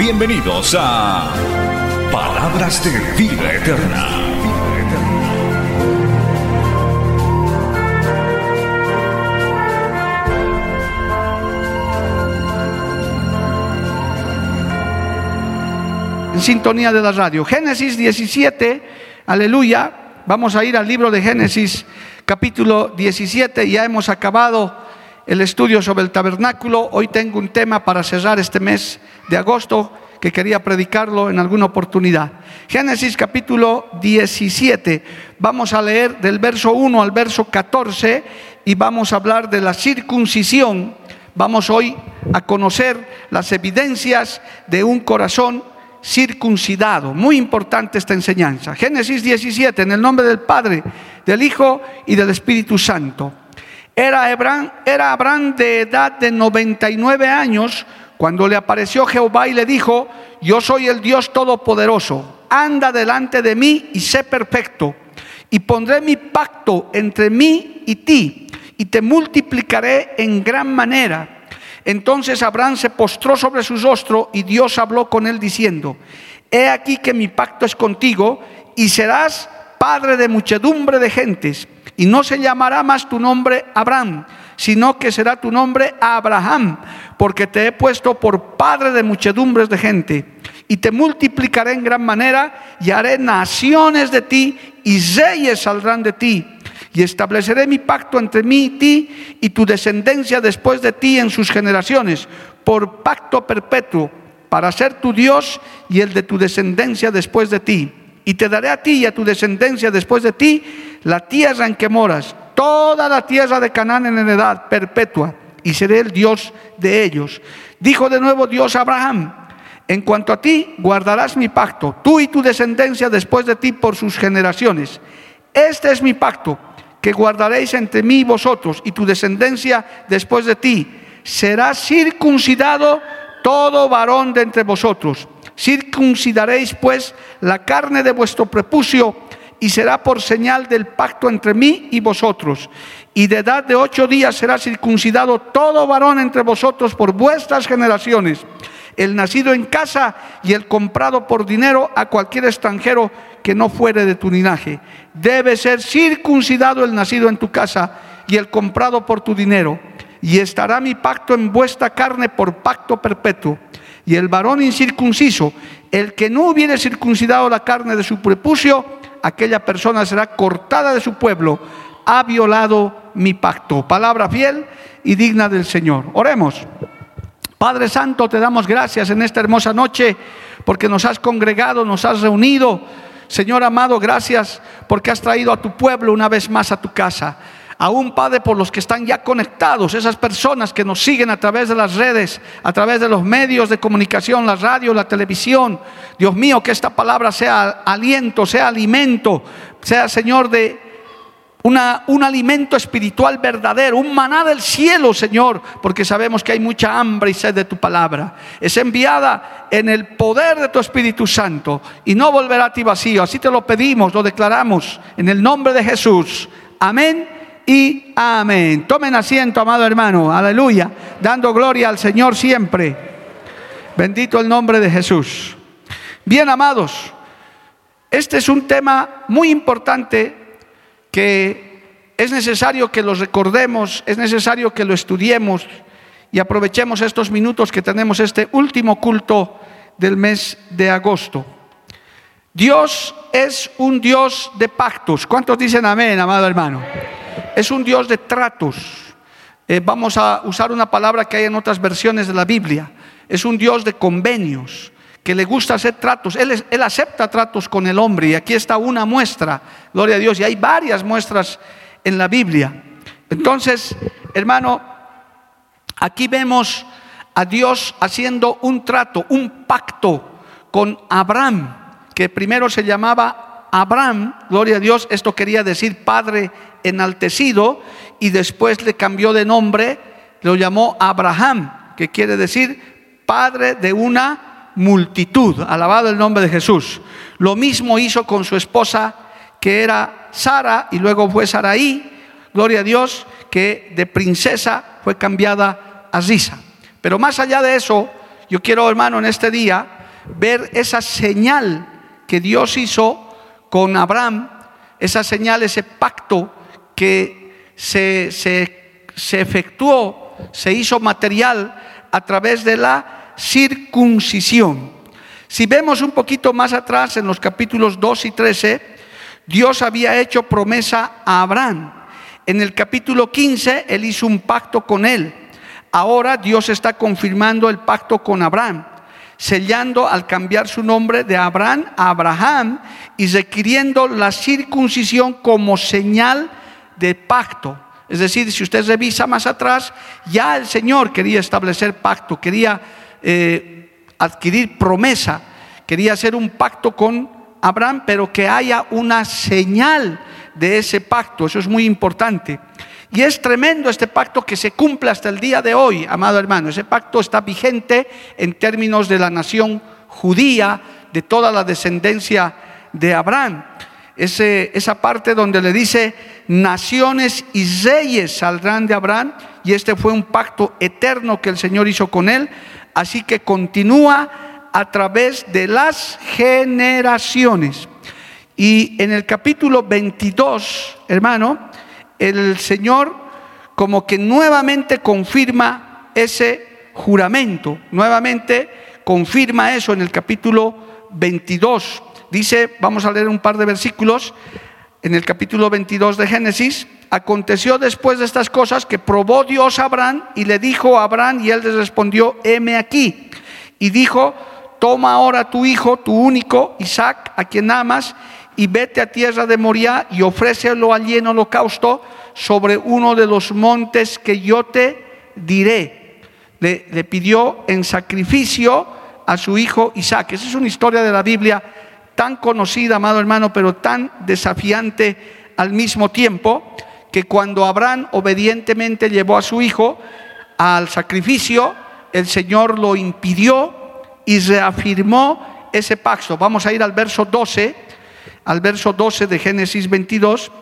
Bienvenidos a Palabras de Vida Eterna. en sintonía de la radio. Génesis 17, aleluya. Vamos a ir al libro de Génesis capítulo 17. Ya hemos acabado el estudio sobre el tabernáculo. Hoy tengo un tema para cerrar este mes de agosto que quería predicarlo en alguna oportunidad. Génesis capítulo 17. Vamos a leer del verso 1 al verso 14 y vamos a hablar de la circuncisión. Vamos hoy a conocer las evidencias de un corazón circuncidado. Muy importante esta enseñanza. Génesis 17, en el nombre del Padre, del Hijo y del Espíritu Santo. Era Abraham, era Abraham de edad de 99 años cuando le apareció Jehová y le dijo, yo soy el Dios Todopoderoso, anda delante de mí y sé perfecto, y pondré mi pacto entre mí y ti, y te multiplicaré en gran manera. Entonces Abraham se postró sobre su rostro y Dios habló con él diciendo, he aquí que mi pacto es contigo y serás padre de muchedumbre de gentes y no se llamará más tu nombre Abraham, sino que será tu nombre Abraham, porque te he puesto por padre de muchedumbres de gente y te multiplicaré en gran manera y haré naciones de ti y reyes saldrán de ti y estableceré mi pacto entre mí y ti y tu descendencia después de ti en sus generaciones, por pacto perpetuo, para ser tu Dios y el de tu descendencia después de ti. Y te daré a ti y a tu descendencia después de ti la tierra en que moras, toda la tierra de Canaán en heredad perpetua, y seré el Dios de ellos. Dijo de nuevo Dios a Abraham, en cuanto a ti, guardarás mi pacto, tú y tu descendencia después de ti por sus generaciones. Este es mi pacto que guardaréis entre mí y vosotros y tu descendencia después de ti. Será circuncidado todo varón de entre vosotros. Circuncidaréis pues la carne de vuestro prepucio y será por señal del pacto entre mí y vosotros. Y de edad de ocho días será circuncidado todo varón entre vosotros por vuestras generaciones el nacido en casa y el comprado por dinero a cualquier extranjero que no fuere de tu linaje. Debe ser circuncidado el nacido en tu casa y el comprado por tu dinero. Y estará mi pacto en vuestra carne por pacto perpetuo. Y el varón incircunciso, el que no hubiere circuncidado la carne de su prepucio, aquella persona será cortada de su pueblo. Ha violado mi pacto. Palabra fiel y digna del Señor. Oremos. Padre Santo, te damos gracias en esta hermosa noche porque nos has congregado, nos has reunido. Señor amado, gracias porque has traído a tu pueblo una vez más a tu casa. Aún, Padre, por los que están ya conectados, esas personas que nos siguen a través de las redes, a través de los medios de comunicación, la radio, la televisión. Dios mío, que esta palabra sea aliento, sea alimento, sea, Señor, de un alimento espiritual verdadero, un maná del cielo, Señor, porque sabemos que hay mucha hambre y sed de tu palabra. Es enviada en el poder de tu Espíritu Santo y no volverá a ti vacío. Así te lo pedimos, lo declaramos en el nombre de Jesús. Amén y amén. Tomen asiento, amado hermano, aleluya, dando gloria al Señor siempre. Bendito el nombre de Jesús. Bien, amados, este es un tema muy importante que es necesario que lo recordemos, es necesario que lo estudiemos y aprovechemos estos minutos que tenemos este último culto del mes de agosto. Dios es un Dios de pactos. ¿Cuántos dicen amén, amado hermano? Es un Dios de tratos. Eh, vamos a usar una palabra que hay en otras versiones de la Biblia. Es un Dios de convenios que le gusta hacer tratos. Él, él, acepta tratos con el hombre y aquí está una muestra, gloria a Dios, y hay varias muestras en la Biblia. Entonces, hermano, aquí vemos a Dios haciendo un trato, un pacto con Abraham, que primero se llamaba Abraham, gloria a Dios, esto quería decir Padre enaltecido, y después le cambió de nombre, lo llamó Abraham, que quiere decir Padre de una multitud. Alabado el nombre de Jesús. Lo mismo hizo con su esposa, que era Sara, y luego fue Saraí, gloria a Dios, que de princesa fue cambiada a Risa. Pero más allá de eso, yo quiero, hermano, en este día ver esa señal que Dios hizo con Abraham, esa señal, ese pacto que se, se, efectuó, se hizo material a través de la circuncisión. Si vemos un poquito más atrás en los capítulos 2 y 13, Dios había hecho promesa a Abraham. En el capítulo 15, él hizo un pacto con él. Ahora Dios está confirmando el pacto con Abraham, sellando al cambiar su nombre de Abraham a Abraham y requiriendo la circuncisión como señal de pacto. Es decir, si usted revisa más atrás, ya el Señor quería establecer pacto, quería eh, adquirir promesa, quería hacer un pacto con Abraham, pero que haya una señal de ese pacto. Eso es muy importante. Y es tremendo este pacto que se cumple hasta el día de hoy, amado hermano. Ese pacto está vigente en términos de la nación judía, de toda la descendencia de Abraham. Ese, esa parte donde le dice, naciones y reyes saldrán de Abraham, y este fue un pacto eterno que el Señor hizo con él, así que continúa a través de las generaciones. Y en el capítulo 22, hermano, el Señor como que nuevamente confirma ese juramento, nuevamente confirma eso en el capítulo 22. Dice, vamos a leer un par de versículos, en el capítulo 22 de Génesis, aconteció después de estas cosas que probó Dios a Abraham y le dijo a Abraham y él le respondió, heme aquí. Y dijo, toma ahora tu hijo, tu único, Isaac, a quien amas, y vete a tierra de Moria y ofrécelo allí en holocausto sobre uno de los montes que yo te diré. Le, le, pidió en sacrificio a su hijo Isaac. Esa es una historia de la Biblia tan conocida, amado hermano, pero tan desafiante al mismo tiempo, que cuando Abraham obedientemente llevó a su hijo al sacrificio, el Señor lo impidió y reafirmó ese pacto. Vamos a ir al verso 12 al verso 12 de Génesis 22,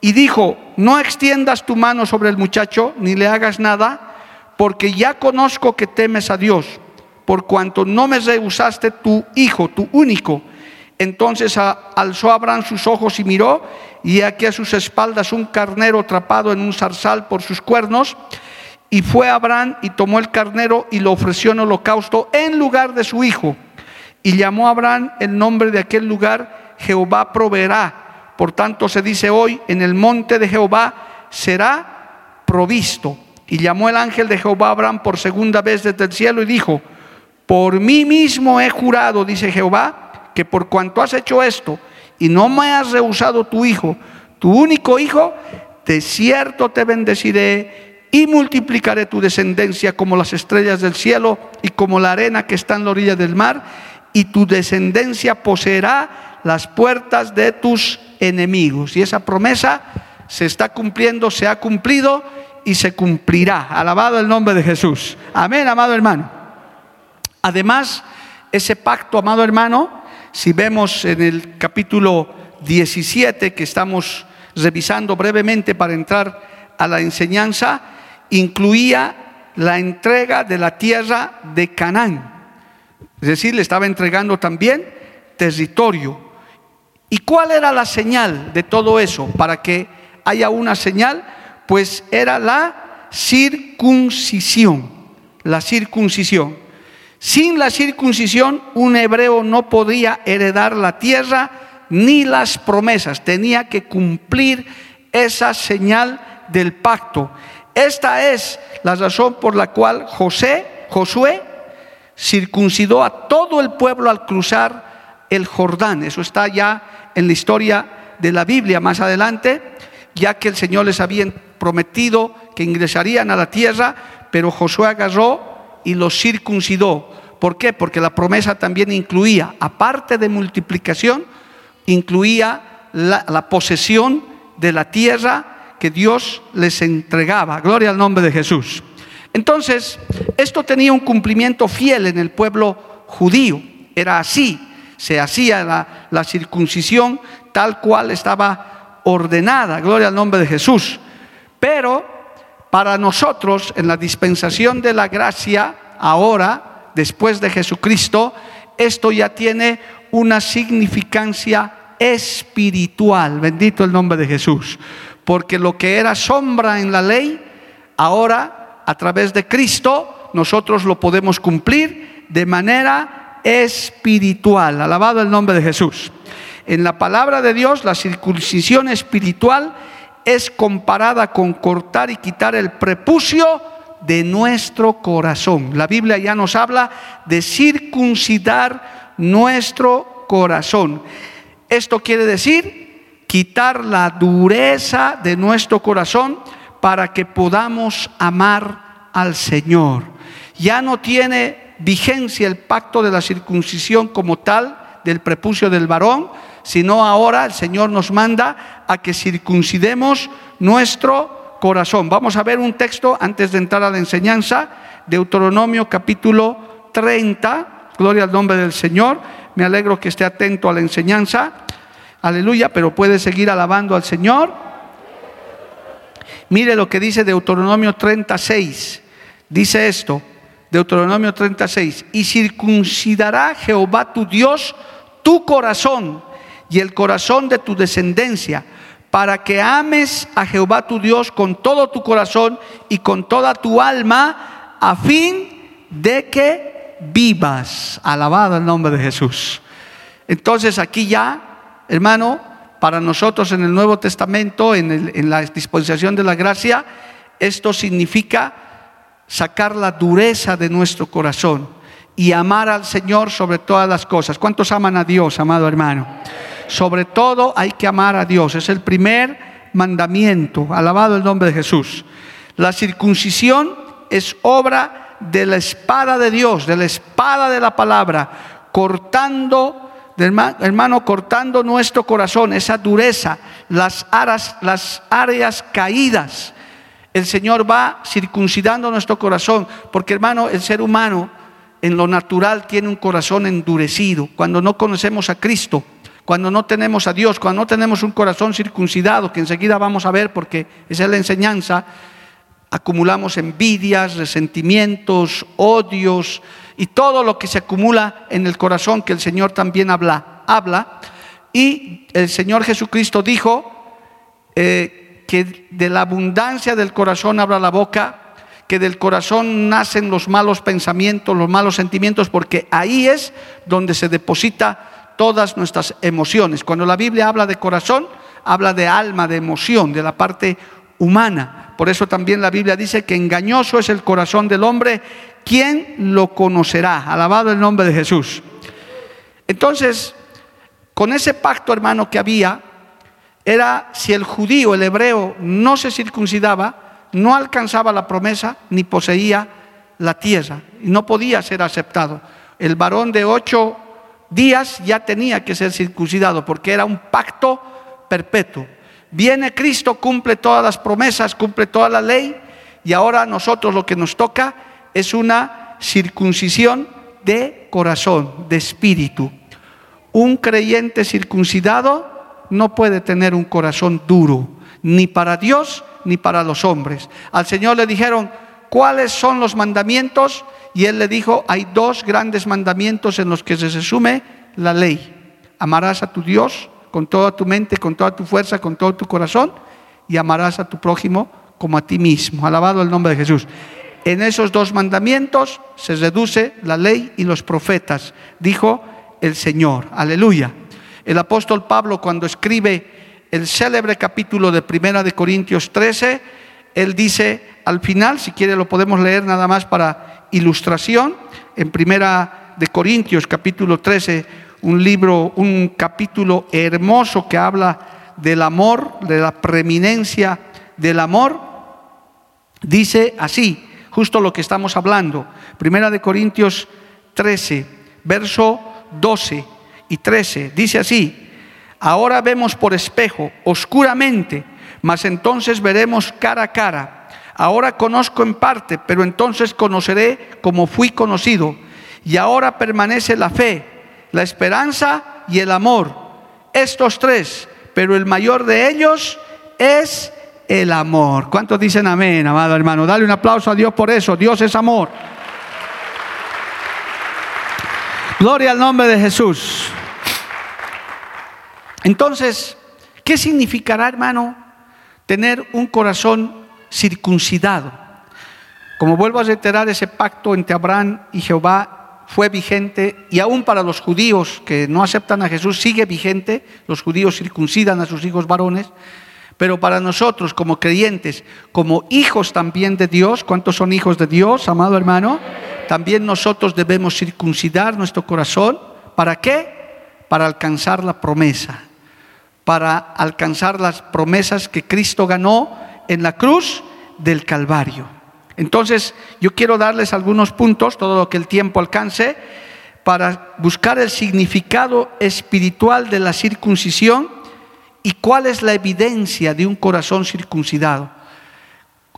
y dijo, no extiendas tu mano sobre el muchacho, ni le hagas nada, porque ya conozco que temes a Dios, por cuanto no me rehusaste tu hijo, tu único. Entonces alzó Abraham sus ojos y miró, y aquí a sus espaldas un carnero atrapado en un zarzal por sus cuernos. Y fue Abraham y tomó el carnero y lo ofreció en holocausto en lugar de su hijo. Y llamó a Abraham el nombre de aquel lugar Jehová proveerá. Por tanto se dice hoy, en el monte de Jehová será provisto. Y llamó el ángel de Jehová a Abraham por segunda vez desde el cielo y dijo, por mí mismo he jurado, dice Jehová, que por cuanto has hecho esto y no me has rehusado tu hijo, tu único hijo, de cierto te bendeciré y multiplicaré tu descendencia como las estrellas del cielo y como la arena que está en la orilla del mar, y tu descendencia poseerá las puertas de tus enemigos. Y esa promesa se está cumpliendo, se ha cumplido y se cumplirá. Alabado el nombre de Jesús. Amén, amado hermano. Además, ese pacto, amado hermano, si vemos en el capítulo 17 que estamos revisando brevemente para entrar a la enseñanza, incluía la entrega de la tierra de Canaán. Es decir, le estaba entregando también territorio. ¿Y cuál era la señal de todo eso? Para que haya una señal, pues era la circuncisión. La circuncisión. Sin la circuncisión, un hebreo no podía heredar la tierra ni las promesas. Tenía que cumplir esa señal del pacto. Esta es la razón por la cual José, Josué, circuncidó a todo el pueblo al cruzar el Jordán. Eso está ya en la historia de la Biblia más adelante, ya que el Señor les había prometido que ingresarían a la tierra, pero Josué agarró y los circuncidó. ¿Por qué? Porque la promesa también incluía, aparte de multiplicación, incluía la, la posesión de la tierra que Dios les entregaba. Gloria al nombre de Jesús. Entonces, esto tenía un cumplimiento fiel en el pueblo judío. Era así, se hacía la, la circuncisión tal cual estaba ordenada. Gloria al nombre de Jesús. Pero para nosotros, en la dispensación de la gracia, ahora, después de Jesucristo, esto ya tiene una significancia espiritual. Bendito el nombre de Jesús. Porque lo que era sombra en la ley, ahora, a través de Cristo, nosotros lo podemos cumplir de manera espiritual. Alabado el nombre de Jesús. En la palabra de Dios, la circuncisión espiritual es comparada con cortar y quitar el prepucio de nuestro corazón. La Biblia ya nos habla de circuncidar nuestro corazón. Esto quiere decir quitar la dureza de nuestro corazón para que podamos amar al Señor. Ya no tiene vigencia el pacto de la circuncisión como tal del prepucio del varón, sino ahora el Señor nos manda a que circuncidemos nuestro corazón. Vamos a ver un texto antes de entrar a la enseñanza, Deuteronomio capítulo 30, gloria al nombre del Señor. Me alegro que esté atento a la enseñanza, aleluya, pero puede seguir alabando al Señor. Mire lo que dice Deuteronomio 36, dice esto, Deuteronomio 36, y circuncidará Jehová tu Dios tu corazón y el corazón de tu descendencia, para que ames a Jehová tu Dios con todo tu corazón y con toda tu alma, a fin de que vivas. Alabado el nombre de Jesús. Entonces aquí ya, hermano, para nosotros en el Nuevo Testamento, en, la disposición de la gracia, esto significa sacar la dureza de nuestro corazón y amar al Señor sobre todas las cosas. ¿Cuántos aman a Dios, amado hermano? Sobre todo hay que amar a Dios. Es el primer mandamiento. Alabado el nombre de Jesús. La circuncisión es obra de la espada de Dios, de la espada de la palabra, cortando, hermano, cortando nuestro corazón, esa dureza, las, aras, las áreas caídas. El Señor va circuncidando nuestro corazón, porque hermano, el ser humano en lo natural tiene un corazón endurecido. Cuando no conocemos a Cristo, cuando no tenemos a Dios, cuando no tenemos un corazón circuncidado, que enseguida vamos a ver porque esa es la enseñanza, acumulamos envidias, resentimientos, odios y todo lo que se acumula en el corazón que el Señor también habla. habla. Y el Señor Jesucristo dijo eh, que de la abundancia del corazón habla la boca, que del corazón nacen los malos pensamientos, los malos sentimientos, porque ahí es donde se deposita todas nuestras emociones. Cuando la Biblia habla de corazón, habla de alma, de emoción, de la parte humana. Por eso también la Biblia dice que engañoso es el corazón del hombre, ¿quién lo conocerá? Alabado el nombre de Jesús. Entonces, con ese pacto, hermano, que había, era si el judío, el hebreo, no se circuncidaba, no alcanzaba la promesa ni poseía la tierra no podía ser aceptado. El varón de ocho días ya tenía que ser circuncidado porque era un pacto perpetuo. Viene Cristo, cumple todas las promesas, cumple toda la ley y ahora nosotros lo que nos toca es una circuncisión de corazón, de espíritu. Un creyente circuncidado no puede tener un corazón duro, ni para Dios ni para los hombres. Al Señor le dijeron, ¿cuáles son los mandamientos? Y él le dijo, hay dos grandes mandamientos en los que se resume la ley. Amarás a tu Dios con toda tu mente, con toda tu fuerza, con todo tu corazón, y amarás a tu prójimo como a ti mismo. Alabado el nombre de Jesús. En esos dos mandamientos se reduce la ley y los profetas, dijo el Señor. Aleluya. El apóstol Pablo cuando escribe el célebre capítulo de Primera de Corintios 13, él dice al final, si quiere lo podemos leer nada más para ilustración en Primera de Corintios capítulo 13, un libro, un capítulo hermoso que habla del amor, de la preeminencia del amor. Dice así, justo lo que estamos hablando. Primera de Corintios 13, verso 12 y 13. Dice así, ahora vemos por espejo, oscuramente, mas entonces veremos cara a cara. Ahora conozco en parte, pero entonces conoceré como fui conocido. Y ahora permanece la fe, la esperanza y el amor. Estos tres, pero el mayor de ellos es el amor. ¿Cuántos dicen amén, amado hermano? Dale un aplauso a Dios por eso. Dios es amor. Gloria al nombre de Jesús. Entonces, ¿qué significará, hermano, tener un corazón circuncidado? Como vuelvo a reiterar, ese pacto entre Abraham y Jehová fue vigente y aún para los judíos que no aceptan a Jesús sigue vigente. Los judíos circuncidan a sus hijos varones. Pero para nosotros como creyentes, como hijos también de Dios, ¿cuántos son hijos de Dios, amado hermano? También nosotros debemos circuncidar nuestro corazón. ¿Para qué? Para alcanzar la promesa, para alcanzar las promesas que Cristo ganó en la cruz del Calvario. Entonces, yo quiero darles algunos puntos, todo lo que el tiempo alcance, para buscar el significado espiritual de la circuncisión ¿Y cuál es la evidencia de un corazón circuncidado?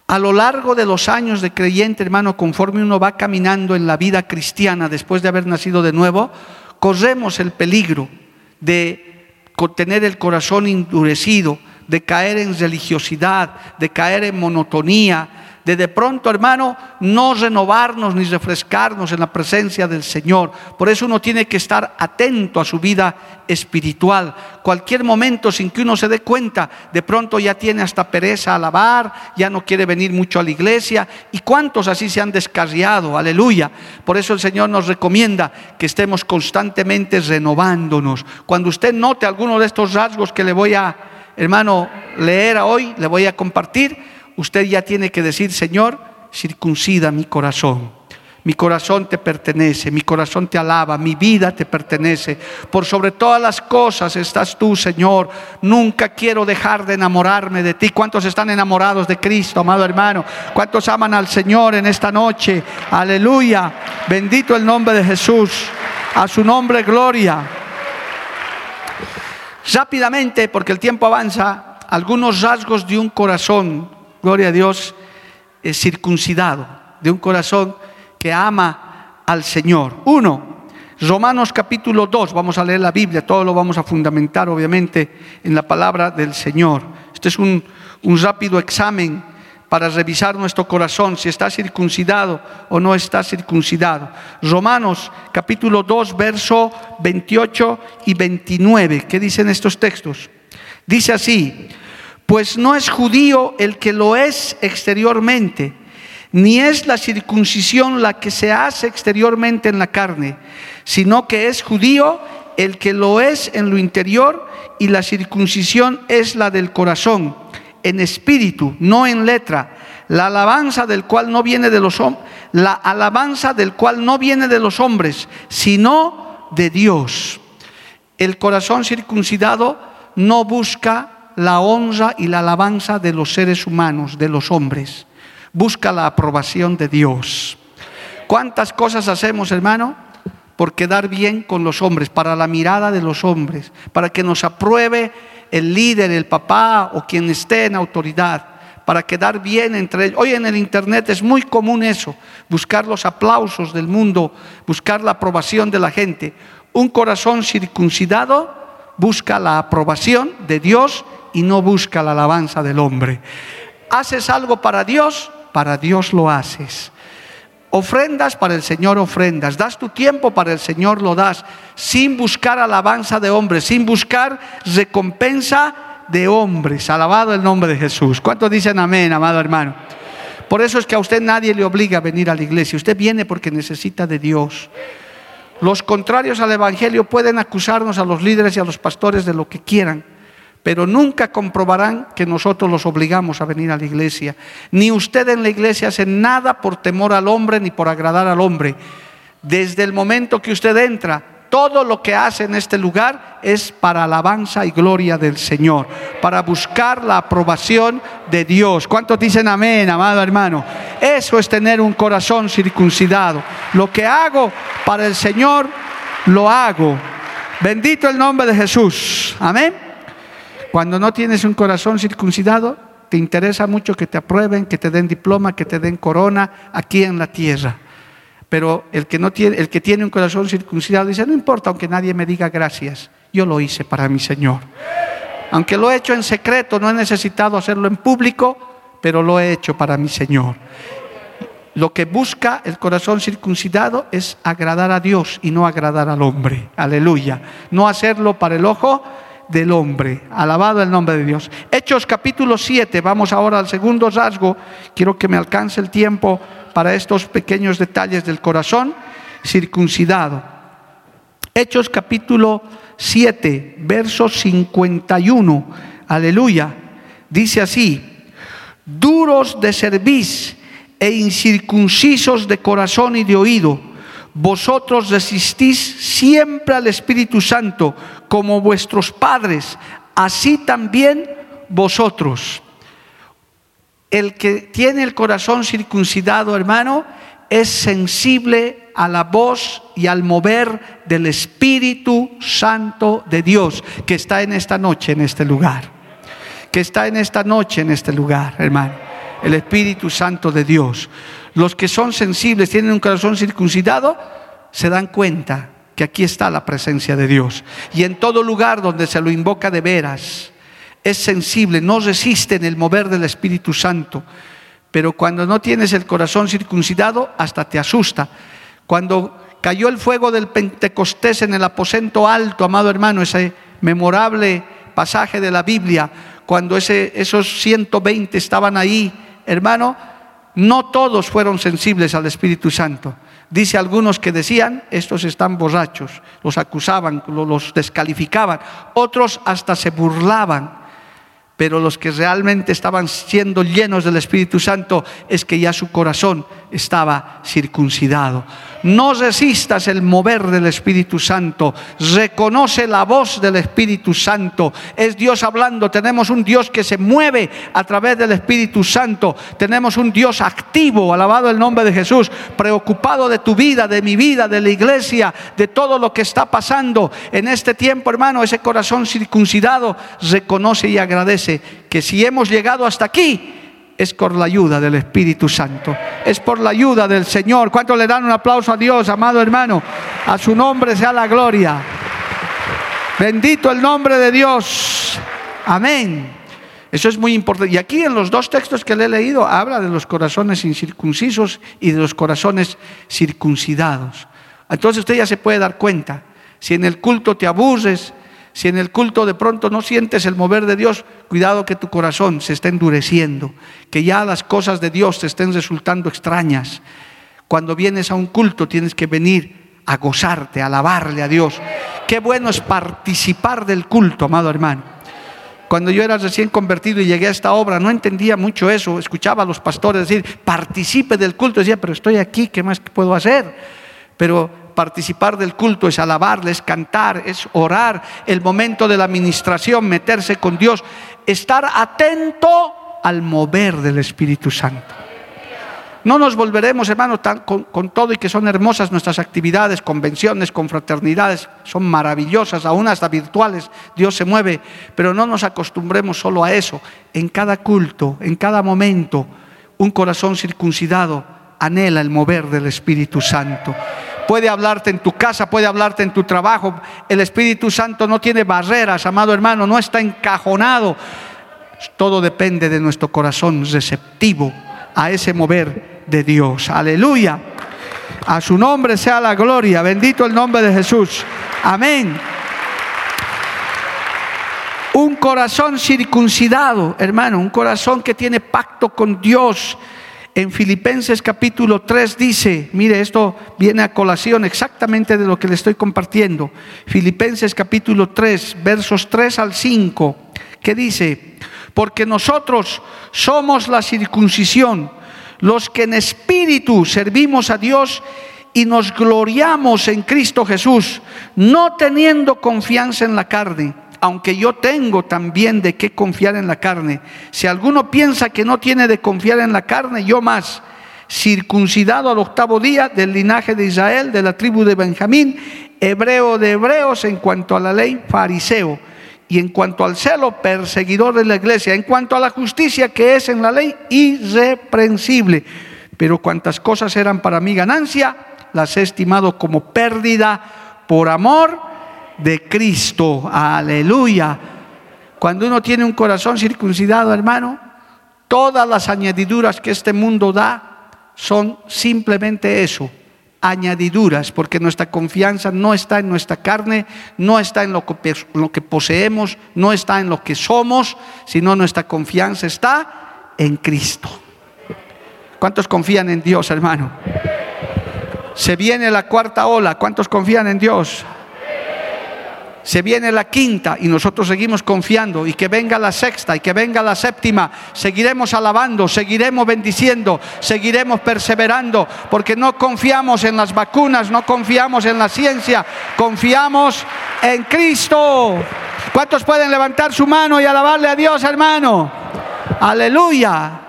A lo largo de los años de creyente, hermano, conforme uno va caminando en la vida cristiana después de haber nacido de nuevo, corremos el peligro de tener el corazón endurecido, de caer en religiosidad, de caer en monotonía, de de pronto, hermano, no renovarnos ni refrescarnos en la presencia del Señor. Por eso uno tiene que estar atento a su vida espiritual. Cualquier momento sin que uno se dé cuenta, de pronto ya tiene hasta pereza a alabar, ya no quiere venir mucho a la iglesia. ¿Y cuántos así se han descarriado? Aleluya. Por eso el Señor nos recomienda que estemos constantemente renovándonos. Cuando usted note alguno de estos rasgos que le voy a, hermano, leer hoy, le voy a compartir, usted ya tiene que decir, Señor, circuncida mi corazón. Mi corazón te pertenece, mi corazón te alaba, mi vida te pertenece. Por sobre todas las cosas estás tú, Señor. Nunca quiero dejar de enamorarme de ti. ¿Cuántos están enamorados de Cristo, amado hermano? ¿Cuántos aman al Señor en esta noche? Aleluya. Bendito el nombre de Jesús. A su nombre, gloria. Rápidamente, porque el tiempo avanza, algunos rasgos de un corazón gloria a Dios, es circuncidado, de un corazón que ama al Señor. Uno, Romanos capítulo 2, vamos a leer la Biblia, todo lo vamos a fundamentar obviamente en la palabra del Señor. Este es un, un rápido examen para revisar nuestro corazón, si está circuncidado o no está circuncidado. Romanos capítulo 2, verso 28 y 29, ¿qué dicen estos textos? Dice así, pues no es judío el que lo es exteriormente, ni es la circuncisión la que se hace exteriormente en la carne, sino que es judío el que lo es en lo interior y la circuncisión es la del corazón, en espíritu, no en letra. La alabanza del cual no viene de los hombres, la alabanza del cual no viene de los hombres, sino de Dios. El corazón circuncidado no busca la honra y la alabanza de los seres humanos, de los hombres. Busca la aprobación de Dios. ¿Cuántas cosas hacemos, hermano? Por quedar bien con los hombres, para la mirada de los hombres, para que nos apruebe el líder, el papá o quien esté en autoridad, para quedar bien entre ellos. Hoy en el Internet es muy común eso, buscar los aplausos del mundo, buscar la aprobación de la gente. Un corazón circuncidado busca la aprobación de Dios y no busca la alabanza del hombre. ¿Haces algo para Dios? Para Dios lo haces. Ofrendas para el Señor ofrendas. Das tu tiempo para el Señor lo das. Sin buscar alabanza de hombres, sin buscar recompensa de hombres. Alabado el nombre de Jesús. ¿Cuántos dicen amén, amado hermano? Por eso es que a usted nadie le obliga a venir a la iglesia. Usted viene porque necesita de Dios. Los contrarios al Evangelio pueden acusarnos a los líderes y a los pastores de lo que quieran pero nunca comprobarán que nosotros los obligamos a venir a la iglesia. Ni usted en la iglesia hace nada por temor al hombre ni por agradar al hombre. Desde el momento que usted entra, todo lo que hace en este lugar es para alabanza y gloria del Señor, para buscar la aprobación de Dios. ¿Cuántos dicen amén, amado hermano? Eso es tener un corazón circuncidado. Lo que hago para el Señor, lo hago. Bendito el nombre de Jesús. Amén. Cuando no tienes un corazón circuncidado, te interesa mucho que te aprueben, que te den diploma, que te den corona aquí en la tierra. Pero el que, no tiene, el que tiene un corazón circuncidado dice, no importa, aunque nadie me diga gracias, yo lo hice para mi Señor. Aunque lo he hecho en secreto, no he necesitado hacerlo en público, pero lo he hecho para mi Señor. Lo que busca el corazón circuncidado es agradar a Dios y no agradar al hombre. Aleluya. No hacerlo para el ojo del hombre. Alabado el nombre de Dios. Hechos capítulo 7, vamos ahora al segundo rasgo. Quiero que me alcance el tiempo para estos pequeños detalles del corazón circuncidado. Hechos capítulo 7, verso 51. Aleluya. Dice así, duros de cerviz e incircuncisos de corazón y de oído, vosotros resistís siempre al Espíritu Santo como vuestros padres, así también vosotros el que tiene el corazón circuncidado, hermano, es sensible a la voz y al mover del Espíritu Santo de Dios que está en esta noche en este lugar. Que está en esta noche en este lugar, hermano. El Espíritu Santo de Dios. Los que son sensibles, tienen un corazón circuncidado, se dan cuenta que aquí está la presencia de Dios. Y en todo lugar donde se lo invoca de veras, es sensible, no resiste en el mover del Espíritu Santo. Pero cuando no tienes el corazón circuncidado, hasta te asusta. Cuando cayó el fuego del Pentecostés en el aposento alto, amado hermano, ese memorable pasaje de la Biblia, cuando ese, esos 120 estaban ahí, hermano, no todos fueron sensibles al Espíritu Santo. Dice algunos que decían, estos están borrachos, los acusaban, los descalificaban, otros hasta se burlaban pero los que realmente estaban siendo llenos del Espíritu Santo es que ya su corazón estaba circuncidado. No resistas el mover del Espíritu Santo, reconoce la voz del Espíritu Santo. Es Dios hablando, tenemos un Dios que se mueve a través del Espíritu Santo, tenemos un Dios activo, alabado el nombre de Jesús, preocupado de tu vida, de mi vida, de la iglesia, de todo lo que está pasando en este tiempo, hermano, ese corazón circuncidado reconoce y agradece que si hemos llegado hasta aquí, es por la ayuda del Espíritu Santo, es por la ayuda del Señor. ¿Cuánto le dan un aplauso a Dios, amado hermano? A su nombre sea la gloria. Bendito el nombre de Dios. Amén. Eso es muy importante. Y aquí en los dos textos que le he leído habla de los corazones incircuncisos y de los corazones circuncidados. Entonces usted ya se puede dar cuenta. Si en el culto te abuses, si en el culto de pronto no sientes el mover de Dios, cuidado que tu corazón se está endureciendo, que ya las cosas de Dios te estén resultando extrañas. Cuando vienes a un culto tienes que venir a gozarte, a alabarle a Dios. Qué bueno es participar del culto, amado hermano. Cuando yo era recién convertido y llegué a esta obra, no entendía mucho eso. Escuchaba a los pastores decir, participe del culto. Decía, pero estoy aquí, ¿qué más puedo hacer? Pero participar del culto es alabarle, es cantar, es orar, el momento de la administración, meterse con Dios, estar atento al mover del Espíritu Santo. No nos volveremos, hermanos, con, con, todo y que son hermosas nuestras actividades, convenciones, confraternidades, son maravillosas, aún hasta virtuales, Dios se mueve, pero no nos acostumbremos solo a eso. En cada culto, en cada momento, un corazón circuncidado anhela el mover del Espíritu Santo puede hablarte en tu casa, puede hablarte en tu trabajo. El Espíritu Santo no tiene barreras, amado hermano, no está encajonado. Todo depende de nuestro corazón receptivo a ese mover de Dios. Aleluya. A su nombre sea la gloria. Bendito el nombre de Jesús. Amén. Un corazón circuncidado, hermano, un corazón que tiene pacto con Dios en Filipenses capítulo 3 dice, mire, esto viene a colación exactamente de lo que le estoy compartiendo. Filipenses capítulo 3, versos 3 al 5, que dice, porque nosotros somos la circuncisión, los que en espíritu servimos a Dios y nos gloriamos en Cristo Jesús, no teniendo confianza en la carne, aunque yo tengo también de qué confiar en la carne. Si alguno piensa que no tiene de confiar en la carne, yo más, circuncidado al octavo día del linaje de Israel, de la tribu de Benjamín, hebreo de hebreos en cuanto a la ley, fariseo y en cuanto al celo, perseguidor de la iglesia, en cuanto a la justicia que es en la ley, irreprensible. Pero cuantas cosas eran para mí ganancia, las he estimado como pérdida por amor de Cristo. Aleluya. Cuando uno tiene un corazón circuncidado, hermano, todas las añadiduras que este mundo da son simplemente eso, añadiduras, porque nuestra confianza no está en nuestra carne, no está en lo que, poseemos, no está en lo que somos, sino nuestra confianza está en Cristo. ¿Cuántos confían en Dios, hermano? Se viene la cuarta ola, ¿cuántos confían en Dios? Se viene la quinta y nosotros seguimos confiando y que venga la sexta y que venga la séptima, seguiremos alabando, seguiremos bendiciendo, seguiremos perseverando, porque no confiamos en las vacunas, no confiamos en la ciencia, confiamos en Cristo. ¿Cuántos pueden levantar su mano y alabarle a Dios, hermano? Aleluya.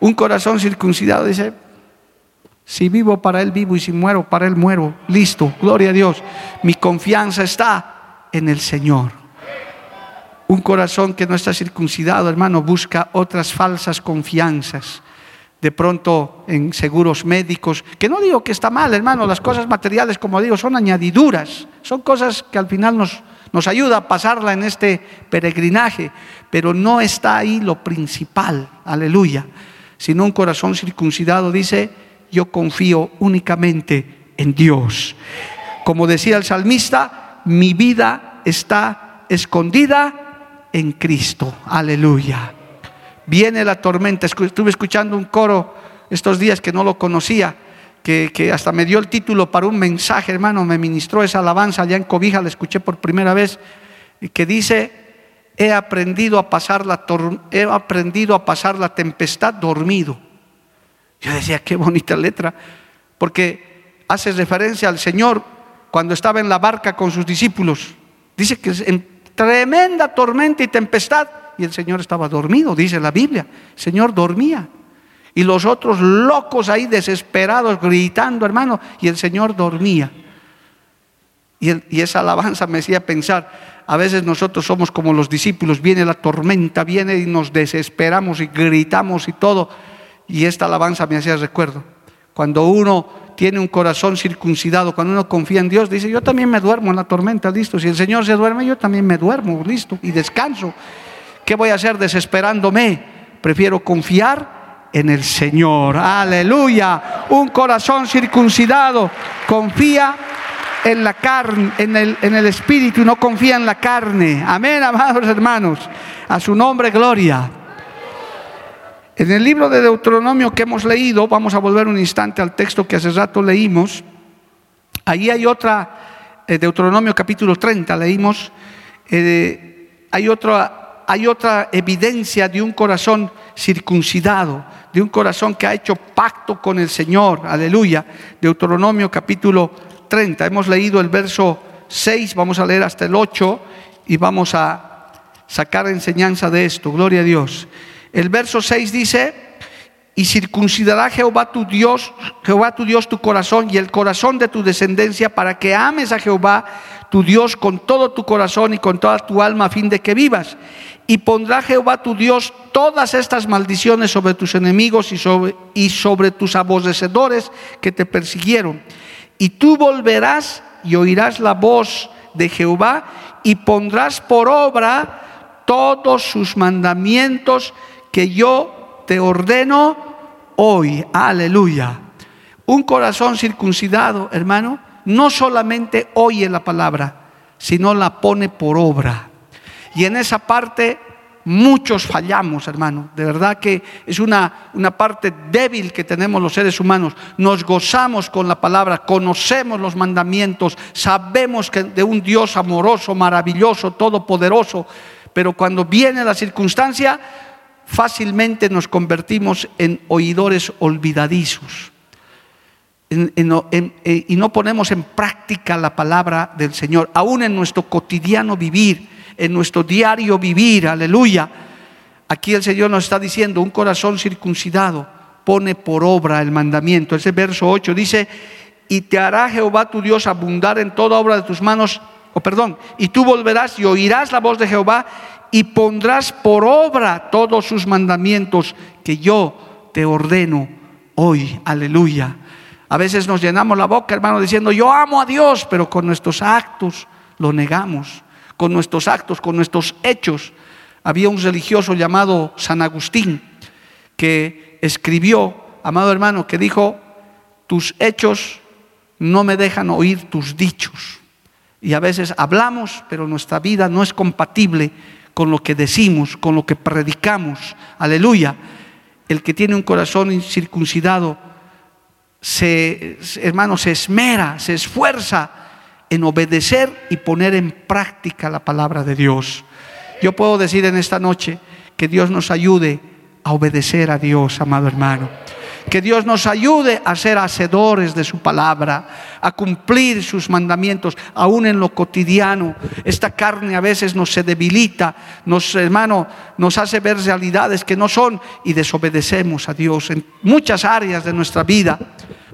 Un corazón circuncidado dice, si vivo para Él vivo y si muero para Él muero. Listo, gloria a Dios. Mi confianza está en el Señor. Un corazón que no está circuncidado, hermano, busca otras falsas confianzas. De pronto en seguros médicos, que no digo que está mal, hermano, las cosas materiales, como digo, son añadiduras, son cosas que al final nos, nos ayuda a pasarla en este peregrinaje, pero no está ahí lo principal, aleluya, sino un corazón circuncidado dice, yo confío únicamente en Dios. Como decía el salmista, mi vida está escondida en Cristo. Aleluya. Viene la tormenta. Estuve escuchando un coro estos días que no lo conocía, que, que, hasta me dio el título para un mensaje, hermano. Me ministró esa alabanza allá en Cobija, la escuché por primera vez, que dice, he aprendido a pasar la, he aprendido a pasar la tempestad dormido yo decía, qué bonita letra, porque hace referencia al Señor cuando estaba en la barca con sus discípulos. Dice que en tremenda tormenta y tempestad, y el Señor estaba dormido, dice la Biblia. El Señor dormía. Y los otros locos ahí desesperados, gritando, hermano, y el Señor dormía. Y, y, esa alabanza me hacía pensar, a veces nosotros somos como los discípulos, viene la tormenta, viene y nos desesperamos y gritamos y todo. Y esta alabanza me hacía recuerdo. Cuando uno tiene un corazón circuncidado, cuando uno confía en Dios, dice, yo también me duermo en la tormenta, listo. Si el Señor se duerme, yo también me duermo, listo, y descanso. ¿Qué voy a hacer desesperándome? Prefiero confiar en el Señor. Aleluya. Un corazón circuncidado confía en la carne, en el, en el espíritu, no confía en la carne. Amén, amados hermanos. A su nombre, gloria. En el libro de Deuteronomio que hemos leído, vamos a volver un instante al texto que hace rato leímos, ahí hay otra, eh, Deuteronomio capítulo 30, leímos, eh, hay, otra, hay otra evidencia de un corazón circuncidado, de un corazón que ha hecho pacto con el Señor, aleluya, Deuteronomio capítulo 30, hemos leído el verso 6, vamos a leer hasta el 8 y vamos a sacar enseñanza de esto, gloria a Dios. El verso 6 dice, y circuncidará Jehová tu Dios, Jehová tu Dios tu corazón y el corazón de tu descendencia para que ames a Jehová tu Dios con todo tu corazón y con toda tu alma a fin de que vivas. Y pondrá Jehová tu Dios todas estas maldiciones sobre tus enemigos y sobre, y sobre tus aborrecedores que te persiguieron. Y tú volverás y oirás la voz de Jehová y pondrás por obra todos sus mandamientos que yo te ordeno hoy. Aleluya. Un corazón circuncidado, hermano, no solamente oye la palabra, sino la pone por obra. Y en esa parte muchos fallamos, hermano. De verdad que es una, una parte débil que tenemos los seres humanos. Nos gozamos con la palabra, conocemos los mandamientos, sabemos que de un Dios amoroso, maravilloso, todopoderoso. Pero cuando viene la circunstancia, fácilmente nos convertimos en oidores olvidadizos. eh, y no ponemos en práctica la palabra del Señor, aún en nuestro cotidiano vivir, en nuestro diario vivir, aleluya. Aquí el Señor nos está diciendo, un corazón circuncidado pone por obra el mandamiento. Ese verso 8 dice, y te hará Jehová tu Dios abundar en toda obra de tus manos, o perdón, y tú volverás y oirás la voz de Jehová y pondrás por obra todos sus mandamientos que yo te ordeno hoy. Aleluya. A veces nos llenamos la boca, hermano, diciendo, yo amo a Dios, pero con nuestros actos lo negamos, con nuestros actos, con nuestros hechos. Había un religioso llamado San Agustín que escribió, amado hermano, que dijo, tus hechos no me dejan oír tus dichos. Y a veces hablamos, pero nuestra vida no es compatible con lo que decimos, con lo que predicamos. Aleluya. El que tiene un corazón circuncidado, se, hermano, se esmera, se esfuerza en obedecer y poner en práctica la palabra de Dios. Yo puedo decir en esta noche que Dios nos ayude a obedecer a Dios, amado hermano. Que Dios nos ayude a ser hacedores de su palabra, a cumplir sus mandamientos, aún en lo cotidiano. Esta carne a veces nos se debilita, nos, hermano, nos hace ver realidades que no son y desobedecemos a Dios en muchas áreas de nuestra vida.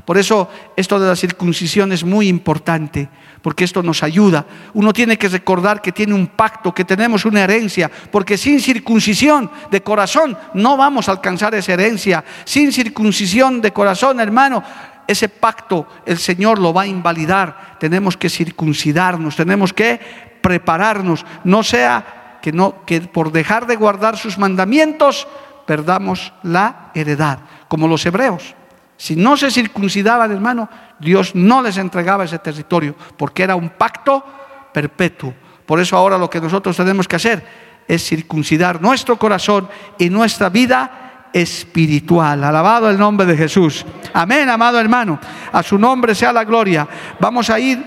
Por eso esto de la circuncisión es muy importante, porque esto nos ayuda. Uno tiene que recordar que tiene un pacto, que tenemos una herencia, porque sin circuncisión de corazón no vamos a alcanzar esa herencia. Sin circuncisión de corazón, hermano, ese pacto el Señor lo va a invalidar. Tenemos que circuncidarnos, tenemos que prepararnos, no sea que no que por dejar de guardar sus mandamientos perdamos la heredad, como los hebreos. Si no se circuncidaban, hermano, Dios no les entregaba ese territorio, porque era un pacto perpetuo. Por eso ahora lo que nosotros tenemos que hacer es circuncidar nuestro corazón y nuestra vida espiritual. Alabado el nombre de Jesús. Amén, amado hermano. A su nombre sea la gloria. Vamos a ir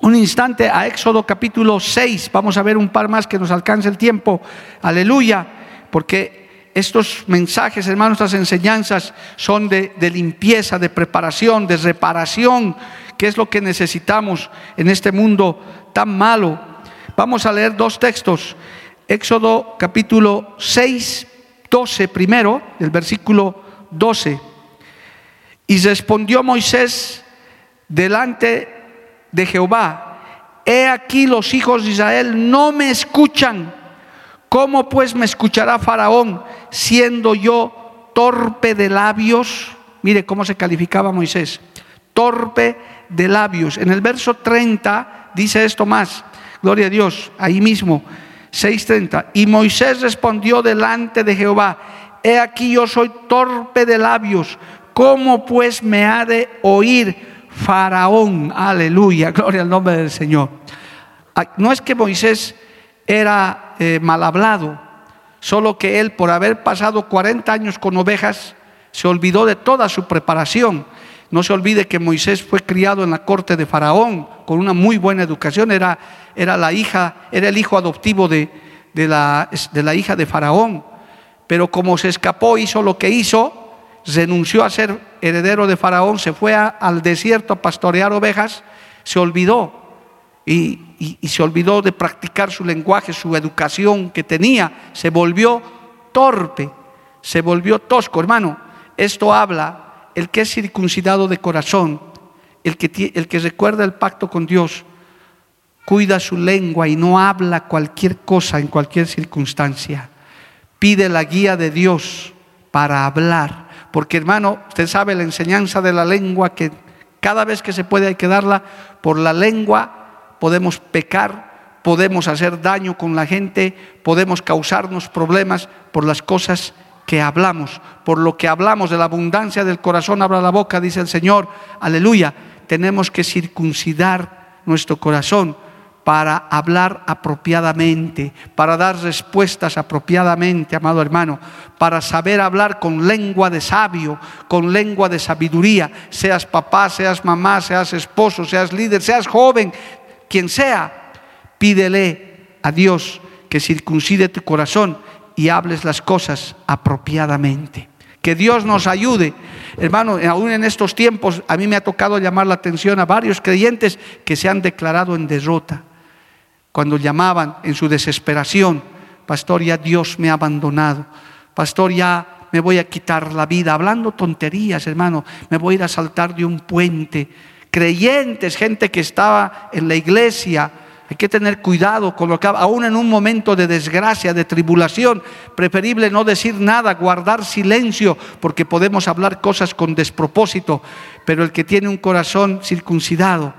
un instante a Éxodo capítulo 6. Vamos a ver un par más que nos alcance el tiempo. Aleluya. Porque estos mensajes, hermanos, estas enseñanzas son de, limpieza, de preparación, de reparación, que es lo que necesitamos en este mundo tan malo. Vamos a leer dos textos. Éxodo capítulo 6, 12 primero, el versículo 12. Y respondió Moisés delante de Jehová, he aquí los hijos de Israel no me escuchan ¿Cómo pues me escuchará Faraón siendo yo torpe de labios? Mire cómo se calificaba Moisés. Torpe de labios. En el verso 30 dice esto más. Gloria a Dios. Ahí mismo. 6.30. Y Moisés respondió delante de Jehová. He aquí yo soy torpe de labios. ¿Cómo pues me ha de oír Faraón? Aleluya. Gloria al nombre del Señor. Ah, no es que Moisés era eh, mal hablado, solo que él por haber pasado 40 años con ovejas, se olvidó de toda su preparación. No se olvide que Moisés fue criado en la corte de Faraón con una muy buena educación, era, era la hija, era el hijo adoptivo de, de, la, de la hija de Faraón. Pero como se escapó, hizo lo que hizo, renunció a ser heredero de Faraón, se fue al desierto a pastorear ovejas, se olvidó y, se olvidó de practicar su lenguaje, su educación que tenía, se volvió torpe, se volvió tosco. Hermano, esto habla el que es circuncidado de corazón, el que, el que recuerda el pacto con Dios, cuida su lengua y no habla cualquier cosa en cualquier circunstancia. Pide la guía de Dios para hablar. Porque hermano, usted sabe la enseñanza de la lengua que cada vez que se puede hay que darla por la lengua podemos pecar, podemos hacer daño con la gente, podemos causarnos problemas por las cosas que hablamos, por lo que hablamos de la abundancia del corazón, abra la boca, dice el Señor, aleluya, tenemos que circuncidar nuestro corazón para hablar apropiadamente, para dar respuestas apropiadamente, amado hermano, para saber hablar con lengua de sabio, con lengua de sabiduría, seas papá, seas mamá, seas esposo, seas líder, seas joven, quien sea, pídele a Dios que circuncide tu corazón y hables las cosas apropiadamente. Que Dios nos ayude. Hermano, aún en estos tiempos a mí me ha tocado llamar la atención a varios creyentes que se han declarado en derrota. Cuando llamaban en su desesperación, pastor, ya Dios me ha abandonado. Pastor, ya me voy a quitar la vida. Hablando tonterías, hermano, me voy a ir a saltar de un puente. Creyentes, gente que estaba en la iglesia, hay que tener cuidado con aún en un momento de desgracia, de tribulación, preferible no decir nada, guardar silencio, porque podemos hablar cosas con despropósito, pero el que tiene un corazón circuncidado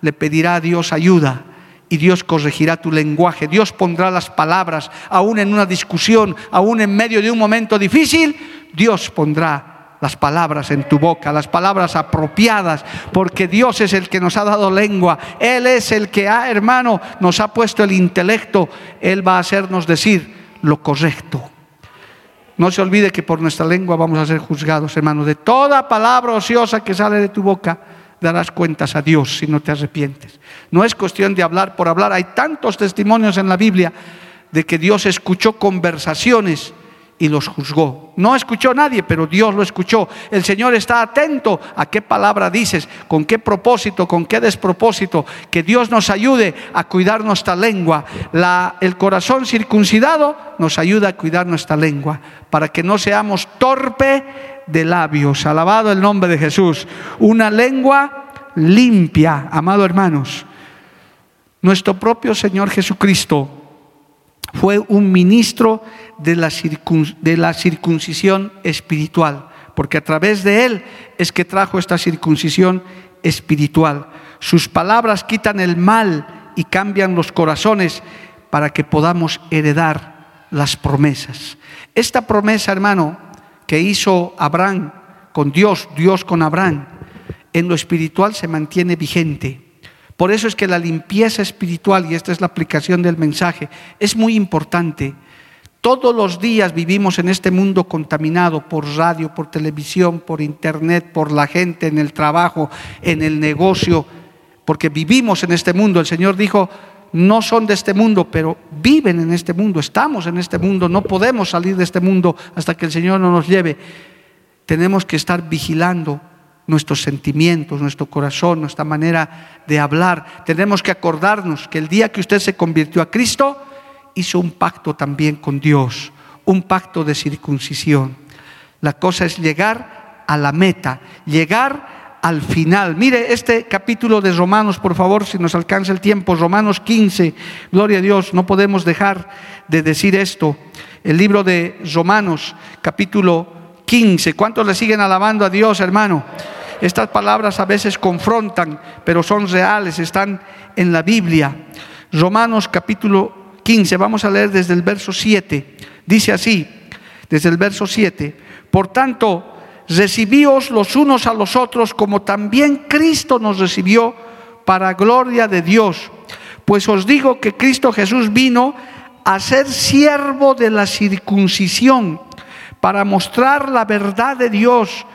le pedirá a Dios ayuda y Dios corregirá tu lenguaje, Dios pondrá las palabras, aún en una discusión, aún en medio de un momento difícil, Dios pondrá las palabras en tu boca, las palabras apropiadas, porque Dios es el que nos ha dado lengua, Él es el que ha, hermano, nos ha puesto el intelecto, Él va a hacernos decir lo correcto. No se olvide que por nuestra lengua vamos a ser juzgados, hermano, de toda palabra ociosa que sale de tu boca darás cuentas a Dios si no te arrepientes. No es cuestión de hablar por hablar. Hay tantos testimonios en la Biblia de que Dios escuchó conversaciones y los juzgó. No escuchó nadie, pero Dios lo escuchó. El Señor está atento a qué palabra dices, con qué propósito, con qué despropósito. Que Dios nos ayude a cuidar nuestra lengua. El corazón circuncidado nos ayuda a cuidar nuestra lengua, para que no seamos torpe de labios. Alabado el nombre de Jesús. Una lengua limpia, amado hermanos. Nuestro propio Señor Jesucristo fue un ministro de la, de la circuncisión espiritual, porque a través de él es que trajo esta circuncisión espiritual. Sus palabras quitan el mal y cambian los corazones para que podamos heredar las promesas. Esta promesa, hermano, que hizo Abraham con Dios, Dios con Abraham, en lo espiritual se mantiene vigente. Por eso es que la limpieza espiritual, y esta es la aplicación del mensaje, es muy importante. Todos los días vivimos en este mundo contaminado por radio, por televisión, por internet, por la gente, en el trabajo, en el negocio, porque vivimos en este mundo. El Señor dijo, no son de este mundo, pero viven en este mundo, estamos en este mundo, no podemos salir de este mundo hasta que el Señor no nos lleve. Tenemos que estar vigilando nuestros sentimientos, nuestro corazón, nuestra manera de hablar. Tenemos que acordarnos que el día que usted se convirtió a Cristo, hizo un pacto también con Dios, un pacto de circuncisión. La cosa es llegar a la meta, llegar al final. Mire este capítulo de Romanos, por favor, si nos alcanza el tiempo, Romanos 15, gloria a Dios, no podemos dejar de decir esto. El libro de Romanos, capítulo 15. ¿Cuántos le siguen alabando a Dios, hermano? Estas palabras a veces confrontan, pero son reales, están en la Biblia. Romanos capítulo 15, vamos a leer desde el verso 7. Dice así, desde el verso 7, por tanto, recibíos los unos a los otros como también Cristo nos recibió para gloria de Dios. Pues os digo que Cristo Jesús vino a ser siervo de la circuncisión para mostrar la verdad de Dios,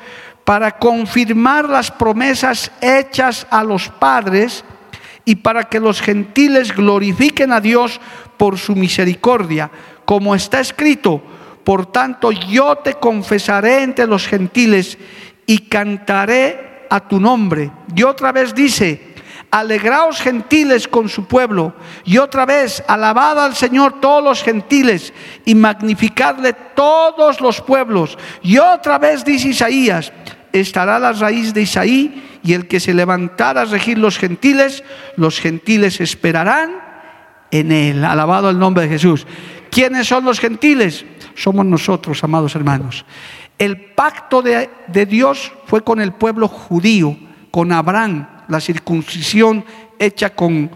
para confirmar las promesas hechas a los padres y para que los gentiles glorifiquen a Dios por su misericordia, como está escrito, por tanto yo te confesaré entre los gentiles y cantaré a tu nombre. Y otra vez dice, Alegraos gentiles con su pueblo. Y otra vez, alabad al Señor todos los gentiles y magnificadle todos los pueblos. Y otra vez dice Isaías, estará la raíz de Isaí y el que se levantara a regir los gentiles, los gentiles esperarán en él. Alabado el nombre de Jesús. ¿Quiénes son los gentiles? Somos nosotros, amados hermanos. El pacto de, Dios fue con el pueblo judío, con Abraham la circuncisión hecha con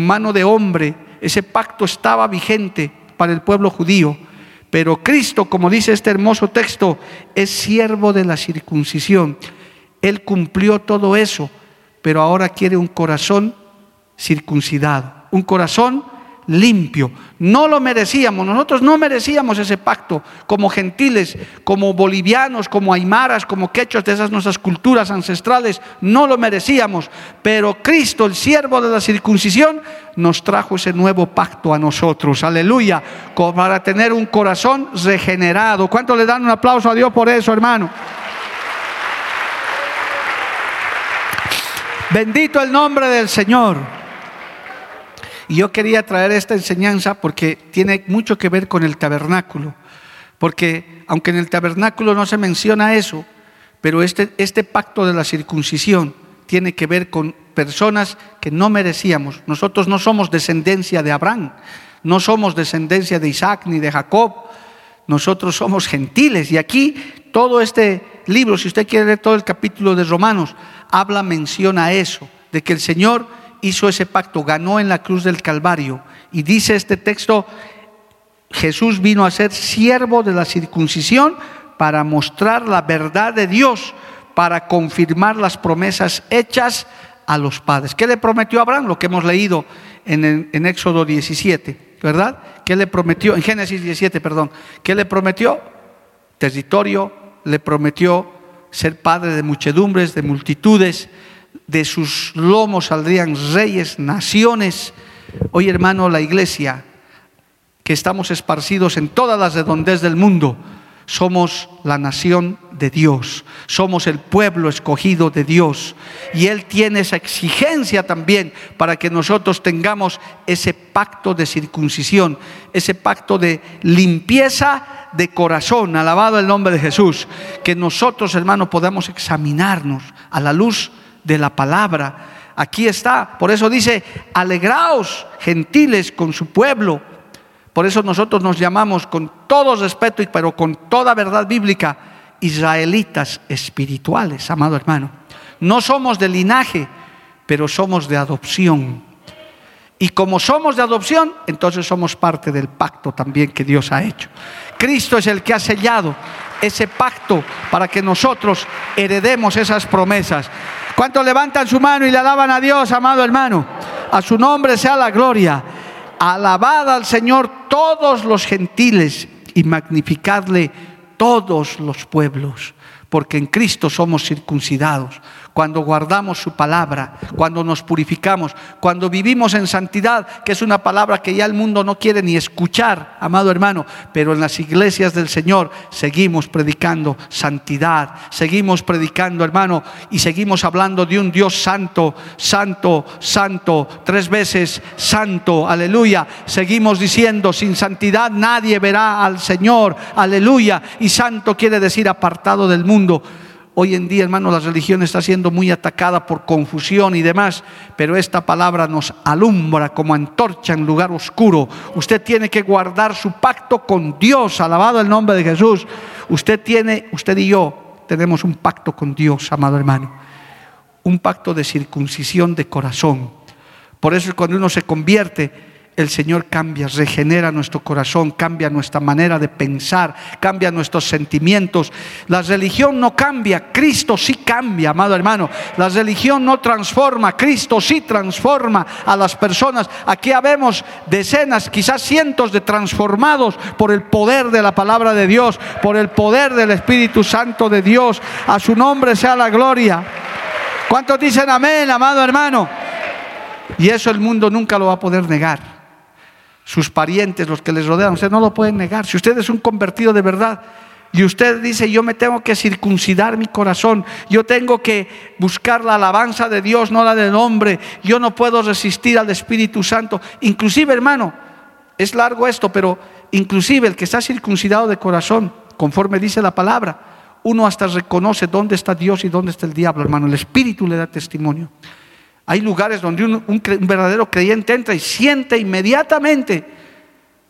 mano de hombre, ese pacto estaba vigente para el pueblo judío. Pero Cristo, como dice este hermoso texto, es siervo de la circuncisión. Él cumplió todo eso, pero ahora quiere un corazón circuncidado, un corazón limpio. No lo merecíamos, nosotros no merecíamos ese pacto como gentiles, como bolivianos, como aymaras, como quechos de esas nuestras culturas ancestrales, no lo merecíamos. Pero Cristo, el siervo de la circuncisión, nos trajo ese nuevo pacto a nosotros, aleluya, para tener un corazón regenerado. ¿Cuánto le dan un aplauso a Dios por eso, hermano? Bendito el nombre del Señor. Y yo quería traer esta enseñanza porque tiene mucho que ver con el tabernáculo. Porque aunque en el tabernáculo no se menciona eso, pero este, este pacto de la circuncisión tiene que ver con personas que no merecíamos. Nosotros no somos descendencia de Abraham, no somos descendencia de Isaac ni de Jacob, nosotros somos gentiles. Y aquí todo este libro, si usted quiere leer todo el capítulo de Romanos, habla, menciona eso, de que el Señor hizo ese pacto, ganó en la cruz del Calvario. Y dice este texto, Jesús vino a ser siervo de la circuncisión para mostrar la verdad de Dios, para confirmar las promesas hechas a los padres. ¿Qué le prometió a Abraham? Lo que hemos leído en, en Éxodo 17, ¿verdad? ¿Qué le prometió? En Génesis 17, perdón. ¿Qué le prometió? Territorio, le prometió ser padre de muchedumbres, de multitudes, de sus lomos saldrían reyes, naciones. Hoy, hermano, la iglesia, que estamos esparcidos en todas las redondez del mundo, somos la nación de Dios, somos el pueblo escogido de Dios. Y Él tiene esa exigencia también para que nosotros tengamos ese pacto de circuncisión, ese pacto de limpieza de corazón, alabado el nombre de Jesús, que nosotros, hermano, podamos examinarnos a la luz de la palabra. Aquí está. Por eso dice, alegraos gentiles con su pueblo. Por eso nosotros nos llamamos con todo respeto, pero con toda verdad bíblica, israelitas espirituales, amado hermano. No somos de linaje, pero somos de adopción. Y como somos de adopción, entonces somos parte del pacto también que Dios ha hecho. Cristo es el que ha sellado ese pacto para que nosotros heredemos esas promesas. ¿Cuántos levantan su mano y le alaban a Dios, amado hermano? A su nombre sea la gloria. Alabad al Señor todos los gentiles y magnificadle todos los pueblos, porque en Cristo somos circuncidados cuando guardamos su palabra, cuando nos purificamos, cuando vivimos en santidad, que es una palabra que ya el mundo no quiere ni escuchar, amado hermano, pero en las iglesias del Señor seguimos predicando santidad, seguimos predicando, hermano, y seguimos hablando de un Dios santo, santo, santo, tres veces santo, aleluya. Seguimos diciendo, sin santidad nadie verá al Señor, aleluya. Y santo quiere decir apartado del mundo. Hoy en día, hermano, la religión está siendo muy atacada por confusión y demás, pero esta palabra nos alumbra como antorcha en lugar oscuro. Usted tiene que guardar su pacto con Dios, alabado el nombre de Jesús. Usted tiene, usted y yo tenemos un pacto con Dios, amado hermano. Un pacto de circuncisión de corazón. Por eso cuando uno se convierte, el Señor cambia, regenera nuestro corazón, cambia nuestra manera de pensar, cambia nuestros sentimientos. La religión no cambia, Cristo sí cambia, amado hermano. La religión no transforma, Cristo sí transforma a las personas. Aquí habemos decenas, quizás cientos de transformados por el poder de la palabra de Dios, por el poder del Espíritu Santo de Dios. A su nombre sea la gloria. ¿Cuántos dicen amén, amado hermano? Y eso el mundo nunca lo va a poder negar sus parientes, los que les rodean, usted no lo pueden negar. Si usted es un convertido de verdad y usted dice, yo me tengo que circuncidar mi corazón, yo tengo que buscar la alabanza de Dios, no la del hombre, yo no puedo resistir al Espíritu Santo. Inclusive, hermano, es largo esto, pero inclusive el que está circuncidado de corazón, conforme dice la palabra, uno hasta reconoce dónde está Dios y dónde está el diablo, hermano. El Espíritu le da testimonio. Hay lugares donde un, verdadero creyente entra y siente inmediatamente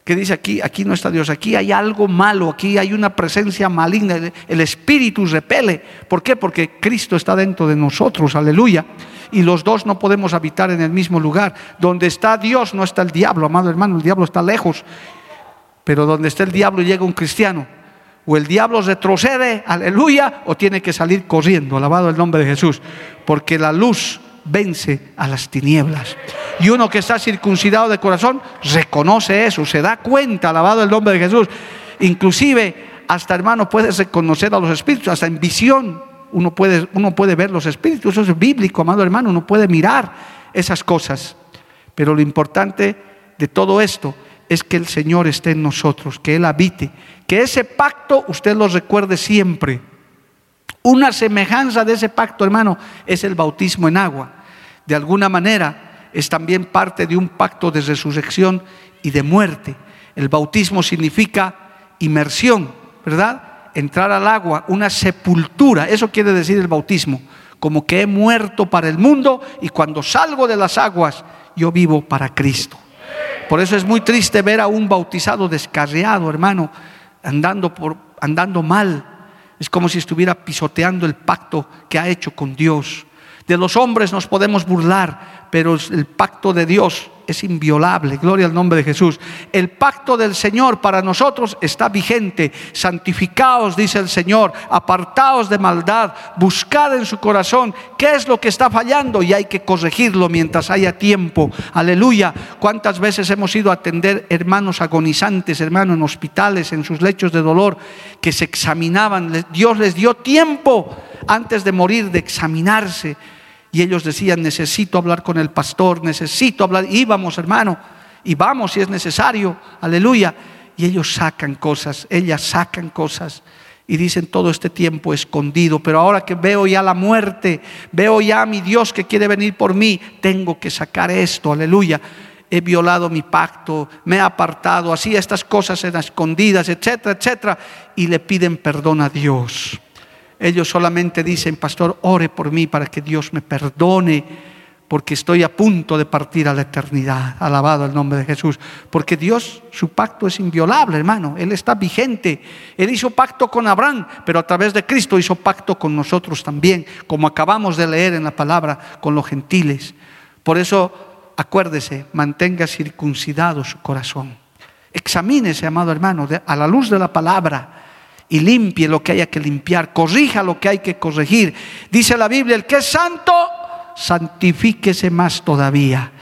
que dice aquí, aquí no está Dios, aquí hay algo malo, aquí hay una presencia maligna, el, espíritu repele. ¿Por qué? Porque Cristo está dentro de nosotros, aleluya. Y los dos no podemos habitar en el mismo lugar. Donde está Dios no está el diablo, amado hermano, el diablo está lejos. Pero donde está el diablo llega un cristiano. O el diablo retrocede, aleluya, o tiene que salir corriendo, alabado el nombre de Jesús. Porque la luz vence a las tinieblas. Y uno que está circuncidado de corazón reconoce eso, se da cuenta, alabado el nombre de Jesús. Inclusive, hasta hermano, puedes reconocer a los espíritus, hasta en visión uno puede, uno puede ver los espíritus, eso es bíblico, amado hermano, uno puede mirar esas cosas. Pero lo importante de todo esto es que el Señor esté en nosotros, que Él habite, que ese pacto usted lo recuerde siempre. Una semejanza de ese pacto, hermano, es el bautismo en agua. De alguna manera es también parte de un pacto de resurrección y de muerte. El bautismo significa inmersión, ¿verdad? Entrar al agua, una sepultura, eso quiere decir el bautismo, como que he muerto para el mundo y cuando salgo de las aguas, yo vivo para Cristo. Por eso es muy triste ver a un bautizado descarriado, hermano, andando, por, andando mal. Es como si estuviera pisoteando el pacto que ha hecho con Dios. De los hombres nos podemos burlar, pero el pacto de Dios es inviolable. Gloria al nombre de Jesús. El pacto del Señor para nosotros está vigente. Santificaos, dice el Señor, apartaos de maldad, buscad en su corazón qué es lo que está fallando y hay que corregirlo mientras haya tiempo. Aleluya. ¿Cuántas veces hemos ido a atender hermanos agonizantes, hermanos en hospitales, en sus lechos de dolor, que se examinaban? Dios les dio tiempo antes de morir de examinarse y ellos decían, necesito hablar con el pastor, necesito hablar. Íbamos, hermano, y vamos si es necesario, aleluya. Y ellos sacan cosas, ellas sacan cosas y dicen todo este tiempo escondido, pero ahora que veo ya la muerte, veo ya a mi Dios que quiere venir por mí, tengo que sacar esto, aleluya. He violado mi pacto, me he apartado, así estas cosas en escondidas, etcétera, etcétera, y le piden perdón a Dios. Ellos solamente dicen, pastor, ore por mí para que Dios me perdone, porque estoy a punto de partir a la eternidad. Alabado el nombre de Jesús. Porque Dios, su pacto es inviolable, hermano. Él está vigente. Él hizo pacto con Abraham, pero a través de Cristo hizo pacto con nosotros también, como acabamos de leer en la palabra, con los gentiles. Por eso, acuérdese, mantenga circuncidado su corazón. Examínese, amado hermano, a la luz de la palabra y limpie lo que haya que limpiar, corrija lo que hay que corregir. Dice la Biblia, el que es santo, santifíquese más todavía.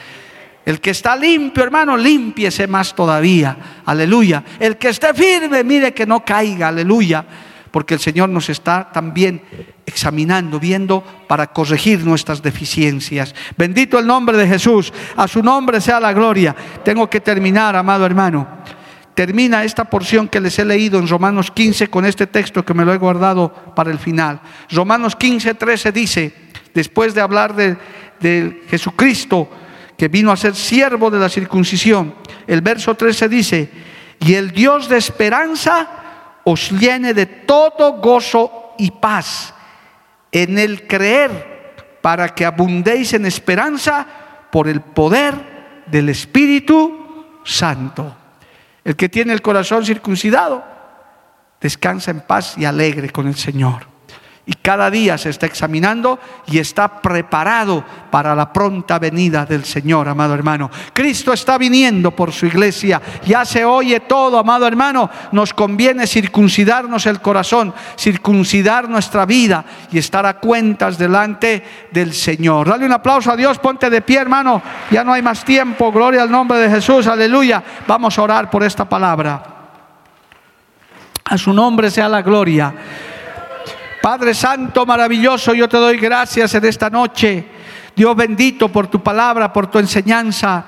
El que está limpio, hermano, limpiese más todavía. Aleluya. El que esté firme, mire que no caiga. Aleluya. Porque el Señor nos está también examinando, viendo para corregir nuestras deficiencias. Bendito el nombre de Jesús. A su nombre sea la gloria. Tengo que terminar, amado hermano termina esta porción que les he leído en Romanos 15 con este texto que me lo he guardado para el final. Romanos 15, 13 dice, después de hablar de, Jesucristo, que vino a ser siervo de la circuncisión, el verso 13 dice, y el Dios de esperanza os llene de todo gozo y paz en el creer, para que abundéis en esperanza por el poder del Espíritu Santo. El que tiene el corazón circuncidado descansa en paz y alegre con el Señor. Y cada día se está examinando y está preparado para la pronta venida del Señor, amado hermano. Cristo está viniendo por su iglesia. Ya se oye todo, amado hermano. Nos conviene circuncidarnos el corazón, circuncidar nuestra vida y estar a cuentas delante del Señor. Dale un aplauso a Dios, ponte de pie, hermano. Ya no hay más tiempo. Gloria al nombre de Jesús. Aleluya. Vamos a orar por esta palabra. A su nombre sea la gloria. Padre Santo, maravilloso, yo te doy gracias en esta noche. Dios bendito por tu palabra, por tu enseñanza.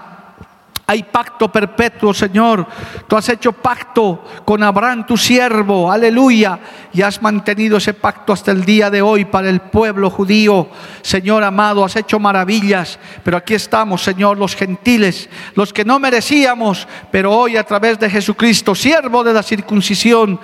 Hay pacto perpetuo, Señor. Tú has hecho pacto con Abraham, tu siervo. Aleluya. Y has mantenido ese pacto hasta el día de hoy para el pueblo judío. Señor amado, has hecho maravillas. Pero aquí estamos, Señor, los gentiles, los que no merecíamos. Pero hoy a través de Jesucristo, siervo de la circuncisión,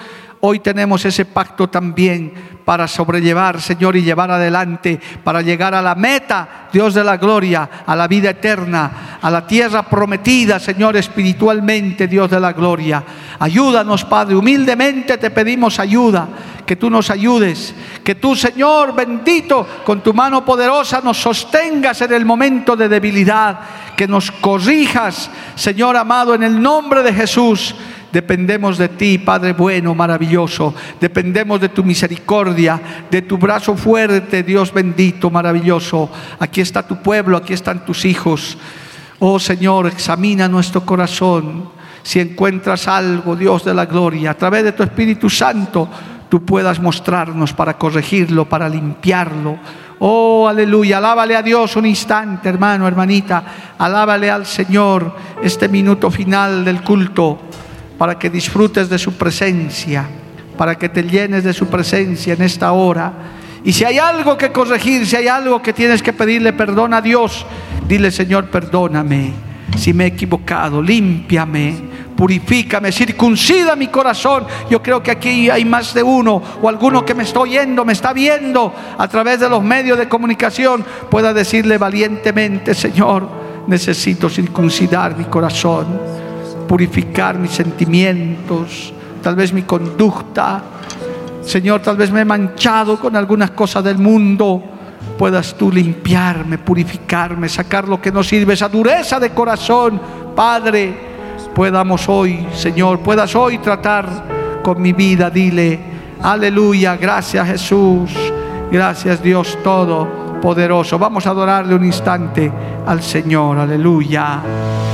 Hoy tenemos ese pacto también para sobrellevar, Señor, y llevar adelante, para llegar a la meta, Dios de la gloria, a la vida eterna, a la tierra prometida, Señor, espiritualmente, Dios de la gloria. Ayúdanos, Padre, humildemente te pedimos ayuda, que tú nos ayudes, que tú, Señor, bendito, con tu mano poderosa nos sostengas en el momento de debilidad, que nos corrijas, Señor amado, en el nombre de Jesús Dependemos de ti, Padre bueno, maravilloso. Dependemos de tu misericordia, de tu brazo fuerte, Dios bendito, maravilloso. Aquí está tu pueblo, aquí están tus hijos. Oh Señor, examina nuestro corazón. Si encuentras algo, Dios de la gloria, a través de tu Espíritu Santo, tú puedas mostrarnos para corregirlo, para limpiarlo. Oh, aleluya, alábale a Dios un instante, hermano, hermanita. Alábale al Señor este minuto final del culto para que disfrutes de su presencia, para que te llenes de su presencia en esta hora. Y si hay algo que corregir, si hay algo que tienes que pedirle perdón a Dios, dile Señor, perdóname. Si me he equivocado, límpiame, purifícame, circuncida mi corazón. Yo creo que aquí hay más de uno o alguno que me está oyendo, me está viendo a través de los medios de comunicación, pueda decirle valientemente, Señor, necesito circuncidar mi corazón, purificar mis sentimientos, tal vez mi conducta. Señor, tal vez me he manchado con algunas cosas del mundo puedas tú limpiarme, purificarme, sacar lo que no sirve, esa dureza de corazón, Padre, podamos hoy, Señor, puedas hoy tratar con mi vida, dile, aleluya, gracias Jesús, gracias Dios Todopoderoso. Vamos a adorarle un instante al Señor, aleluya.